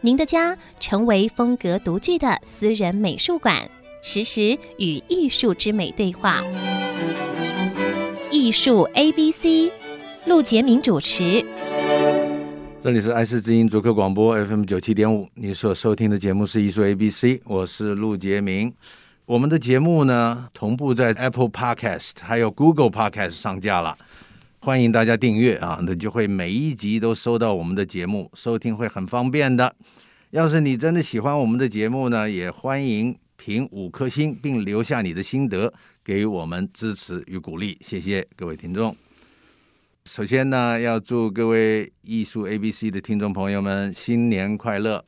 您的家成为风格独具的私人美术馆，实时与艺术之美对话。艺术 A B C，陆杰明主持。这里是爱思之音足客广播 FM 九七点五，你所收听的节目是艺术 A B C，我是陆杰明。我们的节目呢，同步在 Apple Podcast 还有 Google Podcast 上架了，欢迎大家订阅啊，那就会每一集都收到我们的节目，收听会很方便的。要是你真的喜欢我们的节目呢，也欢迎评五颗星，并留下你的心得，给我们支持与鼓励，谢谢各位听众。首先呢，要祝各位艺术 ABC 的听众朋友们新年快乐！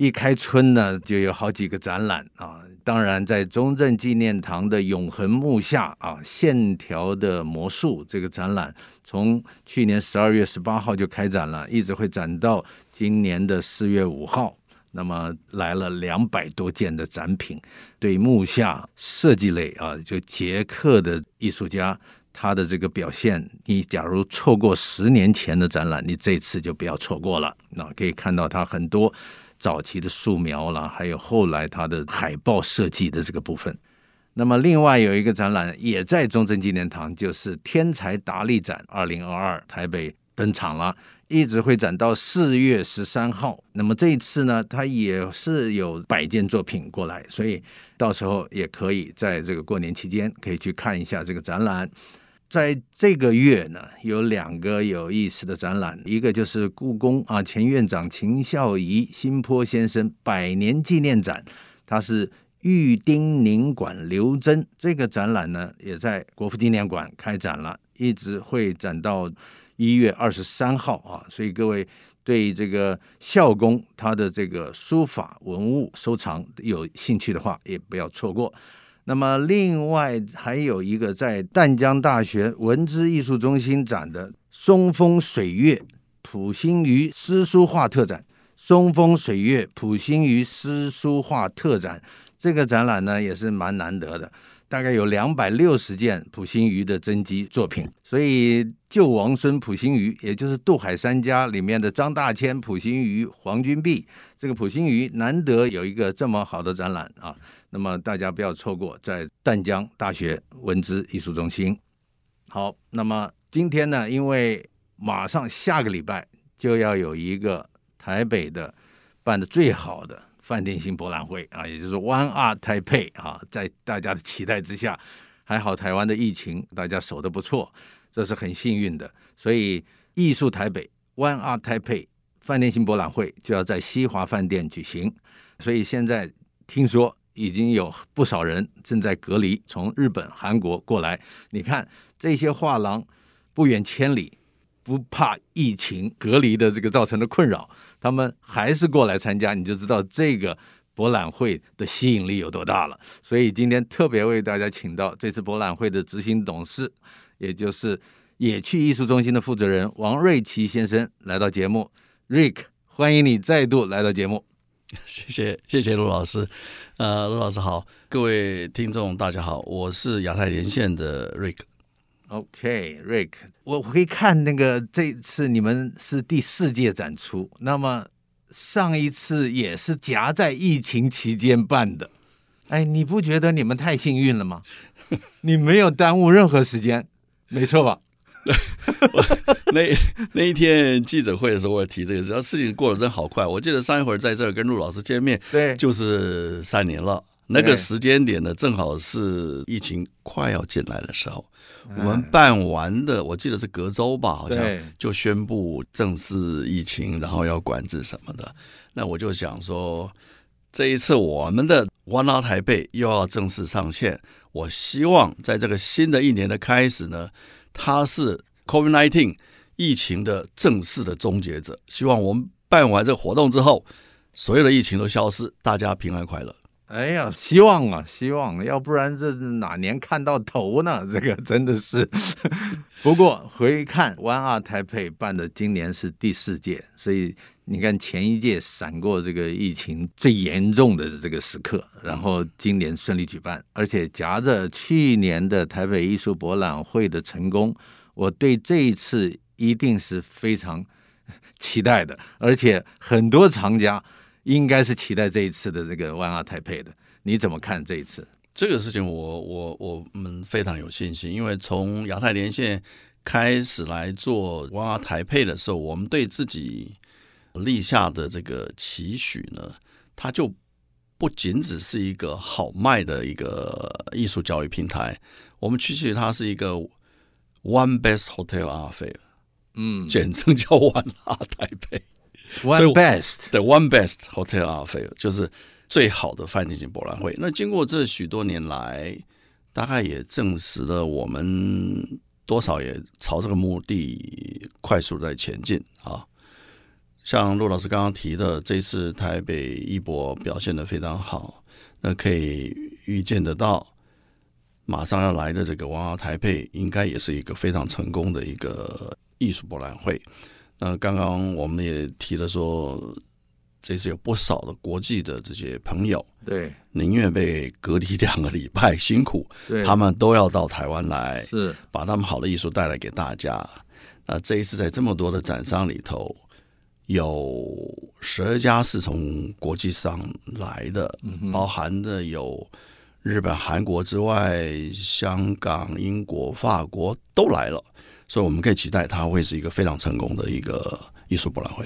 一开春呢，就有好几个展览啊。当然，在中正纪念堂的永恒木下啊，线条的魔术这个展览，从去年十二月十八号就开展了，一直会展到今年的四月五号。那么来了两百多件的展品，对木下设计类啊，就捷克的艺术家。他的这个表现，你假如错过十年前的展览，你这次就不要错过了。那可以看到他很多早期的素描啦，还有后来他的海报设计的这个部分。那么另外有一个展览也在中正纪念堂，就是天才达利展二零二二台北登场了，一直会展到四月十三号。那么这一次呢，他也是有百件作品过来，所以到时候也可以在这个过年期间可以去看一下这个展览。在这个月呢，有两个有意思的展览，一个就是故宫啊前院长秦孝仪新坡先生百年纪念展，它是玉丁宁馆刘珍。这个展览呢，也在国父纪念馆开展了，一直会展到一月二十三号啊。所以各位对这个孝公他的这个书法文物收藏有兴趣的话，也不要错过。那么，另外还有一个在淡江大学文资艺术中心展的松风水月溥心畬诗书画特展，松风水月溥心畬诗书画特展，这个展览呢也是蛮难得的，大概有两百六十件溥心畬的真迹作品，所以救王孙溥心畬，也就是渡海三家里面的张大千、溥心畬、黄君璧，这个溥心畬难得有一个这么好的展览啊。那么大家不要错过，在淡江大学文资艺术中心。好，那么今天呢，因为马上下个礼拜就要有一个台北的办的最好的饭店型博览会啊，也就是 One Art Taipei 啊，在大家的期待之下，还好台湾的疫情大家守得不错，这是很幸运的。所以艺术台北 One Art Taipei 饭店型博览会就要在西华饭店举行，所以现在听说。已经有不少人正在隔离，从日本、韩国过来。你看这些画廊不远千里，不怕疫情隔离的这个造成的困扰，他们还是过来参加，你就知道这个博览会的吸引力有多大了。所以今天特别为大家请到这次博览会的执行董事，也就是野趣艺术中心的负责人王瑞奇先生来到节目。Rick，欢迎你再度来到节目。谢谢谢谢陆老师，呃，陆老师好，各位听众大家好，我是亚太连线的 Rick。OK，Rick，我可以看那个这次你们是第四届展出，那么上一次也是夹在疫情期间办的，哎，你不觉得你们太幸运了吗？你没有耽误任何时间，没错吧？那那一天记者会的时候，我也提这个事，事情过得真好快。我记得上一会儿在这儿跟陆老师见面，对，就是三年了。那个时间点呢，正好是疫情快要进来的时候。我们办完的，我记得是隔周吧，好像就宣布正式疫情，然后要管制什么的。那我就想说，这一次我们的 One Art Taipei 又要正式上线。我希望在这个新的一年的开始呢。他是 COVID-19 疫情的正式的终结者。希望我们办完这个活动之后，所有的疫情都消失，大家平安快乐。哎呀，希望啊，希望，要不然这哪年看到头呢？这个真的是。不过回看 One Art Taipei 办的今年是第四届，所以你看前一届闪过这个疫情最严重的这个时刻，然后今年顺利举办，而且夹着去年的台北艺术博览会的成功，我对这一次一定是非常期待的，而且很多藏家。应该是期待这一次的这个 One Art Taipei 的，你怎么看这一次？这个事情我我我们非常有信心，因为从亚太连线开始来做 One Art Taipei 的时候，我们对自己立下的这个期许呢，它就不仅只是一个好卖的一个艺术教育平台，我们期许它是一个 One Best Hotel Art Fair，嗯，简称叫 One Art Taipei。One best 对，One best hotel art fair 就是最好的饭店型博览会。那经过这许多年来，大概也证实了我们多少也朝这个目的快速在前进啊。像陆老师刚刚提的，这次台北艺博表现的非常好，那可以预见得到，马上要来的这个 One Art Taipei 应该也是一个非常成功的一个艺术博览会。那刚刚我们也提了说，这次有不少的国际的这些朋友，对，宁愿被隔离两个礼拜辛苦，对，他们都要到台湾来，是把他们好的艺术带来给大家。那这一次在这么多的展商里头，有十二家是从国际上来的，包含的有日本、韩国之外，香港、英国、法国都来了。所以我们可以期待它会是一个非常成功的一个艺术博览会。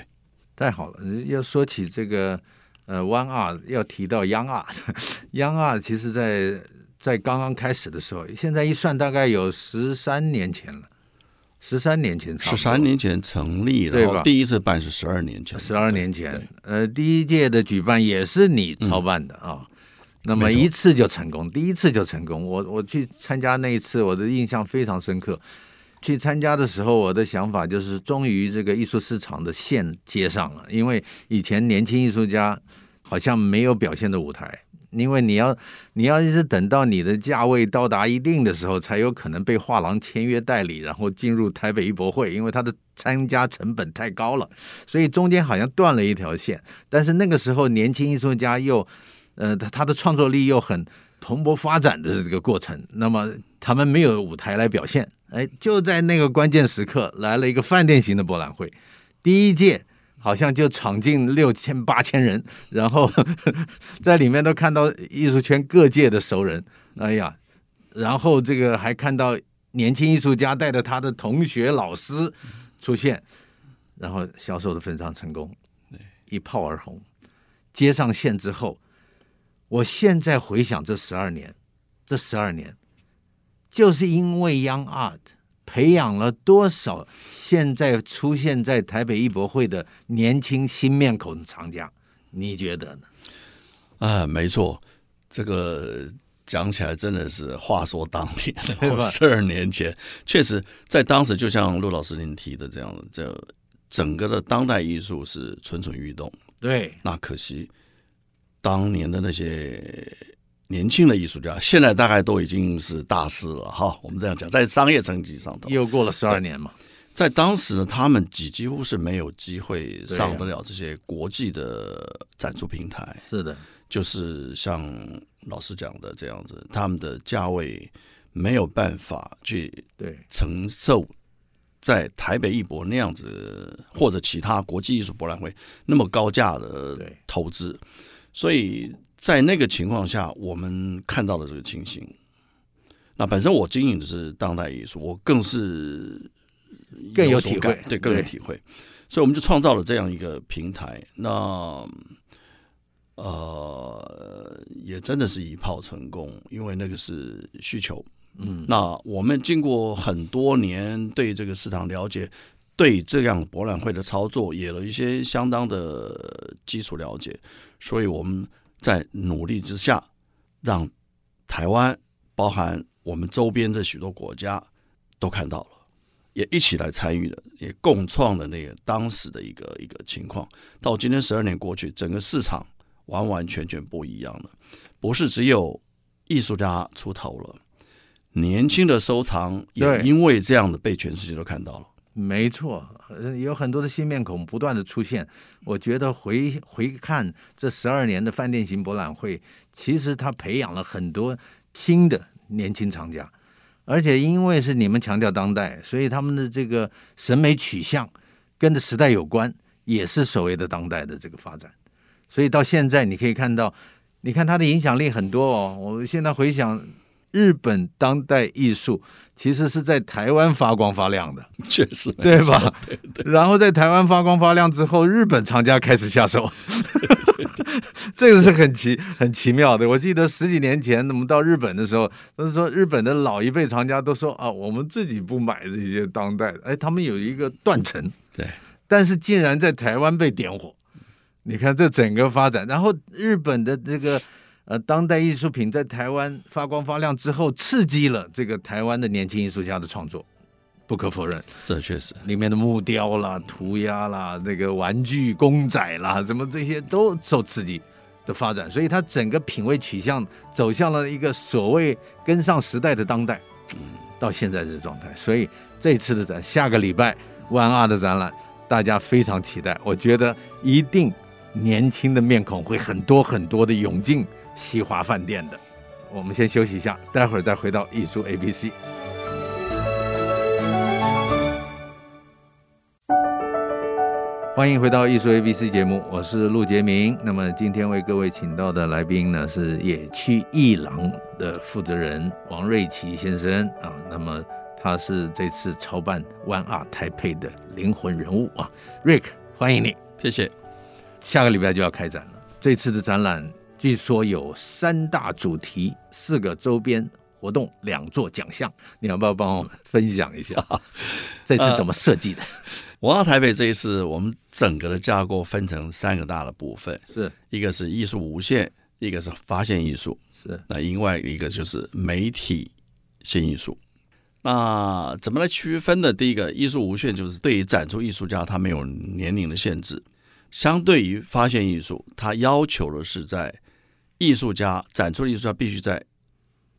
太好了！要说起这个呃，One Art 要提到 Young Art，Young Art 其实在在刚刚开始的时候，现在一算大概有十三年前了，十三年前，十三年前成立，然后第一次办是十二年前，十二年前，呃，第一届的举办也是你操办的啊、嗯哦，那么一次就成功，第一次就成功。我我去参加那一次，我的印象非常深刻。去参加的时候，我的想法就是，终于这个艺术市场的线接上了。因为以前年轻艺术家好像没有表现的舞台，因为你要你要一直等到你的价位到达一定的时候，才有可能被画廊签约代理，然后进入台北艺博会，因为他的参加成本太高了，所以中间好像断了一条线。但是那个时候，年轻艺术家又，呃，他他的创作力又很蓬勃发展的这个过程，那么他们没有舞台来表现。哎，就在那个关键时刻，来了一个饭店型的博览会，第一届好像就闯进六千八千人，然后 在里面都看到艺术圈各界的熟人，哎呀，然后这个还看到年轻艺术家带着他的同学老师出现，然后销售的非常成功，一炮而红，接上线之后，我现在回想这十二年，这十二年。就是因为 Young Art 培养了多少现在出现在台北艺博会的年轻新面孔的藏家，你觉得呢？啊，没错，这个讲起来真的是话说当年，十二年前，确实在当时，就像陆老师您提的这样，这整个的当代艺术是蠢蠢欲动。对，那可惜当年的那些。年轻的艺术家现在大概都已经是大师了哈，我们这样讲，在商业层级上头。又过了十二年嘛，在当时呢，他们几几乎是没有机会上得了这些国际的展出平台。是的，就是像老师讲的这样子，他们的价位没有办法去对。承受在台北艺博那样子或者其他国际艺术博览会那么高价的投资，所以。在那个情况下，我们看到了这个情形。那本身我经营的是当代艺术，我更是更有体会，对，更有体会。所以我们就创造了这样一个平台。那呃，也真的是一炮成功，因为那个是需求。嗯，那我们经过很多年对这个市场了解，对这样博览会的操作也有了一些相当的基础了解，所以我们。在努力之下，让台湾包含我们周边的许多国家都看到了，也一起来参与了，也共创了那个当时的一个一个情况。到今天十二年过去，整个市场完完全全不一样了，不是只有艺术家出头了，年轻的收藏也因为这样的被全世界都看到了。没错，有很多的新面孔不断的出现。我觉得回回看这十二年的饭店型博览会，其实他培养了很多新的年轻藏家。而且因为是你们强调当代，所以他们的这个审美取向跟着时代有关，也是所谓的当代的这个发展。所以到现在你可以看到，你看它的影响力很多哦。我现在回想，日本当代艺术其实是在台湾发光发亮的，确实，对吧？对对。然后在台湾发光发亮之后，日本厂家开始下手。这个是很奇很奇妙的。我记得十几年前我们到日本的时候，都是说日本的老一辈厂家都说啊，我们自己不买这些当代的。哎，他们有一个断层，对。但是竟然在台湾被点火，你看这整个发展。然后日本的这个呃当代艺术品在台湾发光发亮之后，刺激了这个台湾的年轻艺术家的创作。不可否认，这确实里面的木雕啦、涂鸦啦、这个玩具公仔啦，什么这些都受刺激的发展，所以它整个品味取向走向了一个所谓跟上时代的当代，嗯，到现在这状态。所以这次的展，下个礼拜 ONE ART 的展览，大家非常期待。我觉得一定年轻的面孔会很多很多的涌进西华饭店的。我们先休息一下，待会儿再回到艺术 ABC。欢迎回到艺术 ABC 节目，我是陆杰明。那么今天为各位请到的来宾呢，是野区艺廊的负责人王瑞奇先生啊。那么他是这次操办 ONE ART TAIPEI 的灵魂人物啊，Rick，欢迎你，谢谢。下个礼拜就要开展了，这次的展览据说有三大主题、四个周边活动、两座奖项，你要不要帮我分享一下？这次怎么设计的？呃 ONE ART TAIPEI 这一次，我们整个的架构分成三个大的部分，是一个是艺术无限，一个是发现艺术，是那另外一个就是媒体新艺术。那怎么来区分呢？第一个，艺术无限就是对于展出艺术家，他没有年龄的限制；相对于发现艺术，它要求的是在艺术家展出的艺术家必须在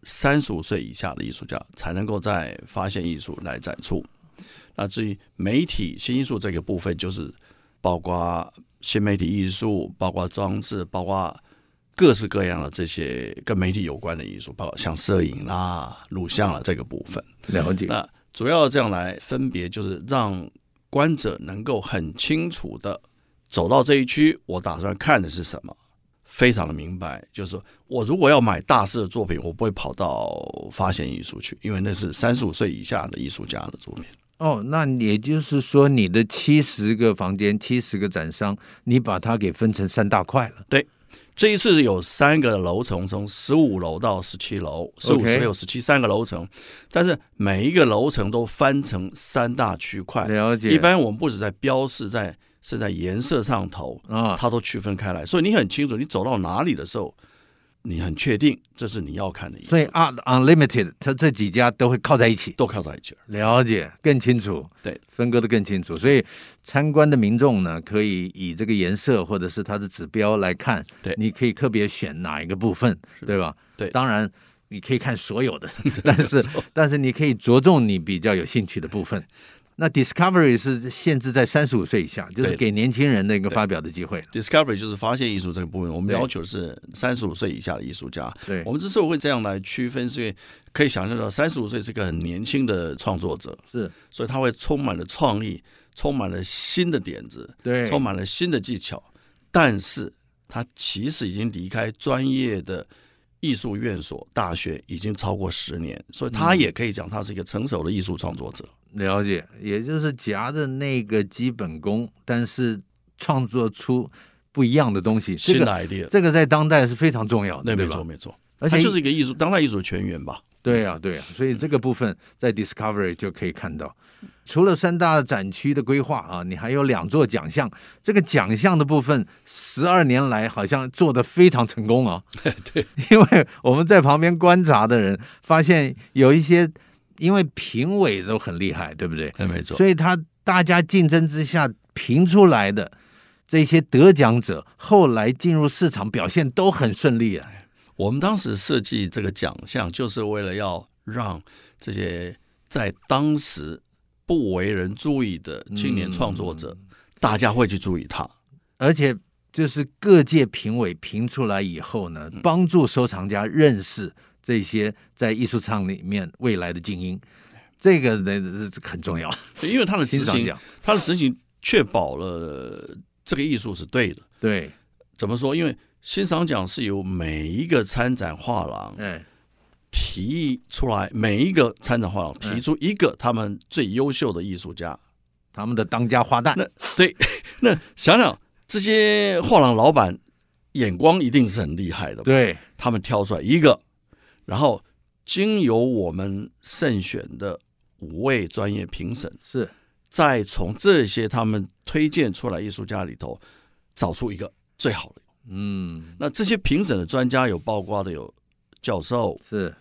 三十五岁以下的艺术家才能够在发现艺术来展出。那至于媒体新艺术这个部分，就是包括新媒体艺术，包括装置，包括各式各样的这些跟媒体有关的艺术，包括像摄影啦、录像啦这个部分。了解。那主要这样来分别，就是让观者能够很清楚的走到这一区，我打算看的是什么，非常的明白。就是说我如果要买大师的作品，我不会跑到发现艺术去，因为那是三十五岁以下的艺术家的作品。哦，那也就是说，你的七十个房间、七十个展商，你把它给分成三大块了。对，这一次有三个楼层，从十五楼到十七楼，十五、十六、十七三个楼层，但是每一个楼层都分成三大区块。了解。一般我们不止在标示在，在是在颜色上头啊，它都区分开来，所以你很清楚，你走到哪里的时候。你很确定这是你要看的，所以 Art Unlimited 它这几家都会靠在一起，都靠在一起，了解更清楚，对，分割的更清楚。所以参观的民众呢，可以以这个颜色或者是它的指标来看，对，你可以特别选哪一个部分，对吧？对，当然你可以看所有的，但是但是你可以着重你比较有兴趣的部分。那 Discovery 是限制在三十五岁以下，就是给年轻人的一个发表的机会。Discovery 就是发现艺术这个部分，我们要求是三十五岁以下的艺术家。对，我们之所以会这样来区分，是因为可以想象到三十五岁是个很年轻的创作者，是，所以他会充满了创意，充满了新的点子，对，充满了新的技巧。但是他其实已经离开专业的艺术院所、大学已经超过十年，所以他也可以讲他是一个成熟的艺术创作者。了解，也就是夹着那个基本功，但是创作出不一样的东西，新的 idea，这个在当代是非常重要的，对，没错没错，而且就是一个艺术，当代艺术的全员吧。对啊对啊，所以这个部分在 Discovery 就可以看到，除了三大展区的规划啊，你还有两座奖项，这个奖项的部分十二年来好像做得非常成功啊。对，因为我们在旁边观察的人发现有一些。因为评委都很厉害，对不对？没错。所以他大家竞争之下评出来的这些得奖者，后来进入市场表现都很顺利啊。我们当时设计这个奖项，就是为了要让这些在当时不为人注意的青年创作者，嗯、大家会去注意他，而且就是各界评委评出来以后呢，帮助收藏家认识这些在艺术场里面未来的精英，这个呢很重要，因为他的执行，他的执行确保了这个艺术是对的。对，怎么说？因为欣赏奖是由每一个参展画廊提出来，每一个参展画廊提出一个他们最优秀的艺术家，他们的当家花旦。那 对，那想想这些画廊老板眼光一定是很厉害的，对，他们挑出来一个，然后经由我们慎选的五位专业评审，是。再从这些他们推荐出来艺术家里头找出一个最好的。嗯，那这些评审的专家有包括的有教授，是。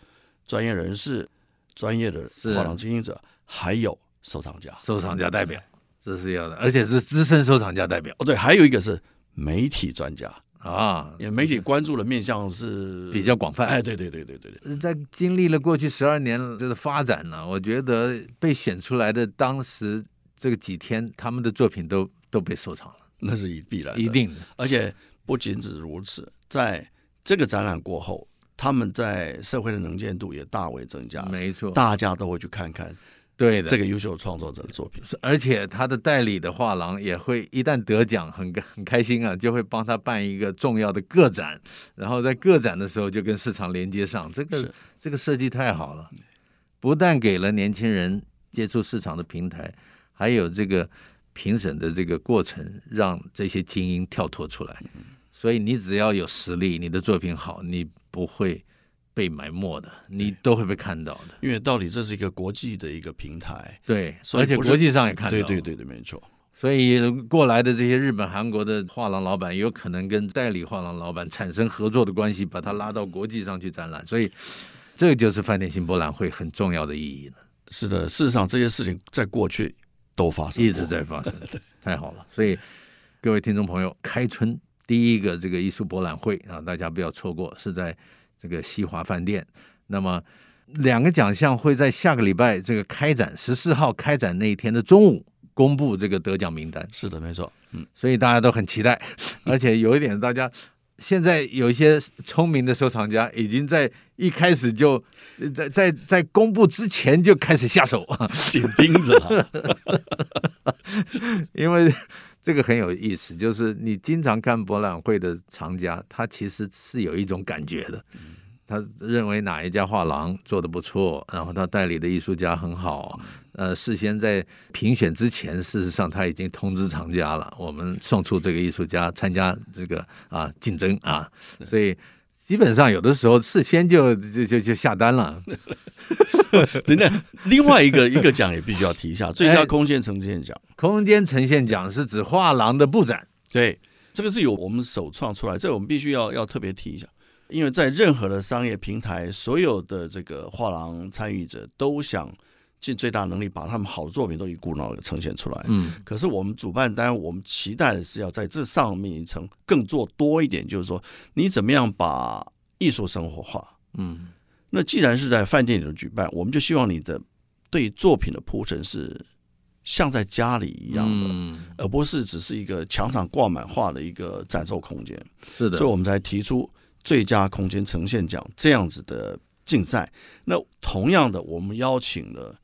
专业人士、专业的画廊经营者，还有收藏家、收藏家代表，这是要的，而且是资深收藏家代表。哦，对，还有一个是媒体专家啊，也媒体关注的面向是比较广泛。哎，对对对对对对，在经历了过去十二年这个发展呢，我觉得被选出来的当时这个几天，他们的作品都都被收藏了，那是一必然，一定的，而且。不仅止如此，在这个展览过后，他们在社会的能见度也大为增加。没错，大家都会去看看，对的这个优秀创作者的作品。而且他的代理的画廊也会一旦得奖，很很开心啊，就会帮他办一个重要的个展，然后在个展的时候就跟市场连接上。这个这个设计太好了，不但给了年轻人接触市场的平台，还有这个评审的这个过程，让这些精英跳脱出来。所以你只要有实力，你的作品好，你不会被埋没的，你都会被看到的。因为到底这是一个国际的一个平台，对，而且国际上也看到。对对对对，没错。所以过来的这些日本、韩国的画廊老板，有可能跟代理画廊老板产生合作的关系，把他拉到国际上去展览。所以这个就是饭店新博览会很重要的意义了。是的，事实上这些事情在过去都发生，一直在发生。太好了。所以各位听众朋友，开春。第一个这个艺术博览会啊，大家不要错过，是在这个西华饭店。那么两个奖项会在下个礼拜这个开展十四号开展那一天的中午公布这个得奖名单。是的，没错，嗯，所以大家都很期待，而且有一点，大家现在有一些聪明的收藏家已经在一开始就在在在公布之前就开始下手啊，紧盯着，因为。这个很有意思，就是你经常看博览会的藏家，他其实是有一种感觉的。他认为哪一家画廊做的不错，然后他代理的艺术家很好，呃，事先在评选之前，事实上他已经通知藏家了，我们送出这个艺术家参加这个啊竞争啊，所以。基本上有的时候事先就就就就下单了。真的，另外一个 一个奖也必须要提一下，最佳空间呈现奖。空间呈现奖是指画廊的布展，对，这个是由我们首创出来，这个我们必须要要特别提一下，因为在任何的商业平台，所有的这个画廊参与者都想。尽最大能力把他们好的作品都一股脑的呈现出来。嗯，可是我们主办单位，我们期待的是要在这上面一层更做多一点，就是说你怎么样把艺术生活化。嗯，那既然是在饭店里头举办，我们就希望你的对作品的铺陈是像在家里一样的，嗯，而不是只是一个墙上挂满画的一个展售空间。是的，所以我们才提出最佳空间呈现奖这样子的竞赛。那同样的，我们邀请了。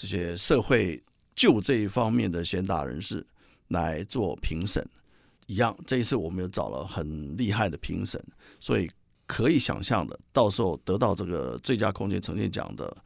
这些社会就这一方面的贤达人士来做评审，一样，这一次我们又找了很厉害的评审，所以可以想象的，到时候得到这个最佳空间呈现奖的，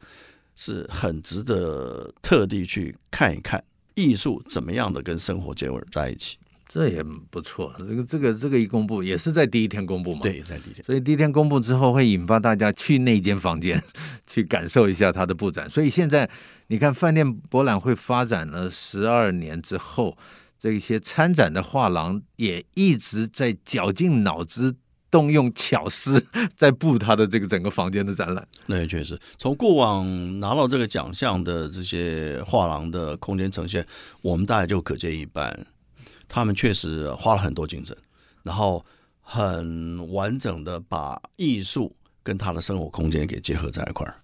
是很值得特地去看一看艺术怎么样的跟生活结合在一起。这也不错，这个这个这个一公布也是在第一天公布嘛？对，在第一天。所以第一天公布之后，会引发大家去那间房间 去感受一下它的布展。所以现在你看，饭店博览会发展了十二年之后，这些参展的画廊也一直在绞尽脑汁，动用巧思 在布他的这个整个房间的展览。那也确实，从过往拿到这个奖项的这些画廊的空间呈现，我们大概就可见一斑。他们确实花了很多精神，然后很完整的把艺术跟他的生活空间给结合在一块儿。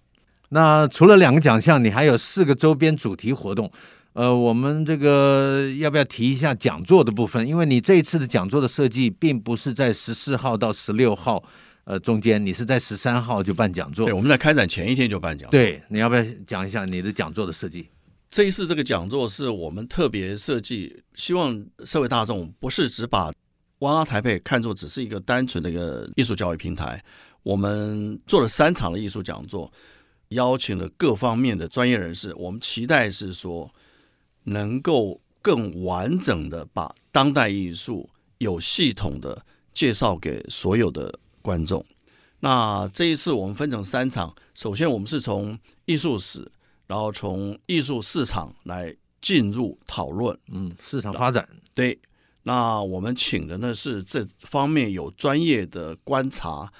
那除了两个奖项，你还有四个周边主题活动。呃，我们这个要不要提一下讲座的部分？因为你这一次的讲座的设计，并不是在十四号到十六号，呃，中间，你是在十三号就办讲座。对，我们在开展前一天就办讲座。对，你要不要讲一下你的讲座的设计？这一次这个讲座是我们特别设计，希望社会大众不是只把 ONE ART TAIPEI 看作只是一个单纯的一个艺术教育平台。我们做了三场的艺术讲座，邀请了各方面的专业人士。我们期待是说，能够更完整的把当代艺术有系统的介绍给所有的观众。那这一次我们分成三场，首先我们是从艺术史，然后从艺术市场来进入讨论，嗯，市场发展。对，那我们请的呢是这方面有专业的观察。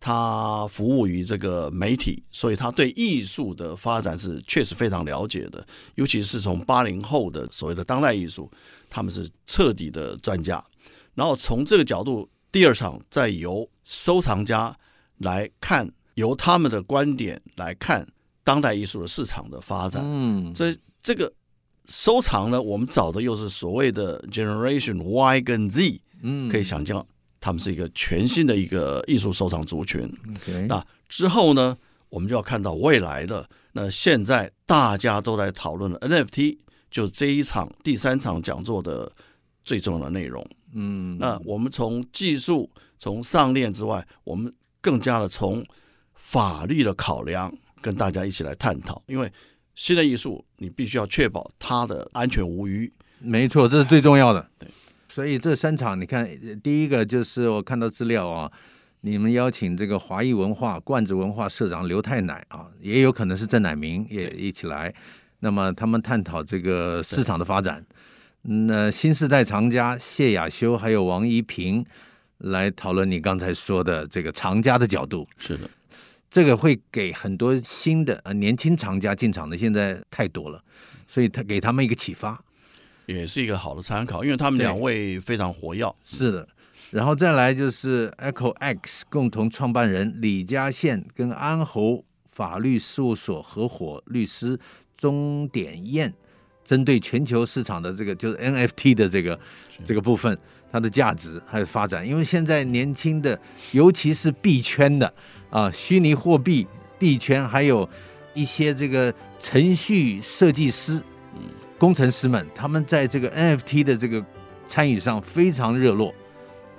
他服务于这个媒体，所以他对艺术的发展是确实非常了解的，尤其是从八零后的所谓的当代艺术，他们是彻底的专家。然后从这个角度，第二场再由收藏家来看，由他们的观点来看当代艺术的市场的发展。嗯，这这个收藏呢，我们找的又是所谓的 Generation Y 跟 Z，嗯，可以想象。他们是一个全新的一个艺术收藏族群。Okay. 那之后呢，我们就要看到未来的。那现在大家都在讨论的 NFT，就这一场第三场讲座的最重要的内容。嗯，那我们从技术、从上链之外，我们更加的从法律的考量跟大家一起来探讨。因为新的艺术，你必须要确保它的安全无虞。没错，这是最重要的。对。所以这三场，你看，第一个就是我看到资料啊，你们邀请这个华裔文化、罐子文化社长刘太奶啊，也有可能是郑乃明也一起来。那么他们探讨这个市场的发展。那新时代藏家谢雅修还有王一平来讨论你刚才说的这个藏家的角度。是的，这个会给很多新的呃年轻藏家进场的，现在太多了，所以他给他们一个启发。也是一个好的参考，因为他们两位非常活跃。是的，然后再来就是 Echo X 共同创办人李嘉宪跟安侯法律事务所合伙律师钟点燕，针对全球市场的这个就是 NFT 的这个这个部分，它的价值还有发展。因为现在年轻的，尤其是币圈的啊，虚拟货币币圈，还有一些这个程序设计师。工程师们，他们在这个 NFT 的这个参与上非常热络，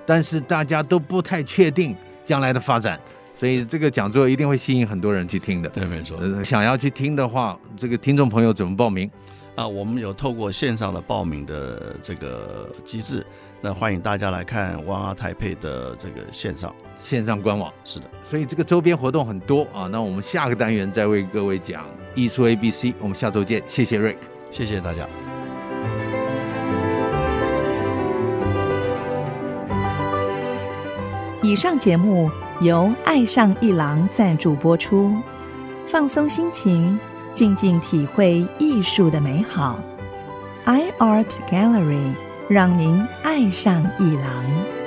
但是大家都不太确定将来的发展，所以这个讲座一定会吸引很多人去听的。对，没错。呃，想要去听的话，这个听众朋友怎么报名？啊，我们有透过线上的报名的这个机制，那欢迎大家来看 ONE ART TAIPEI 的这个线上线上官网。是的，所以这个周边活动很多啊。那我们下个单元再为各位讲艺术 ABC，我们下周见，谢谢 Rick。谢谢大家。以上节目由爱上一郎赞助播出，放松心情，静静体会艺术的美好。iArt Gallery 让您爱上一郎。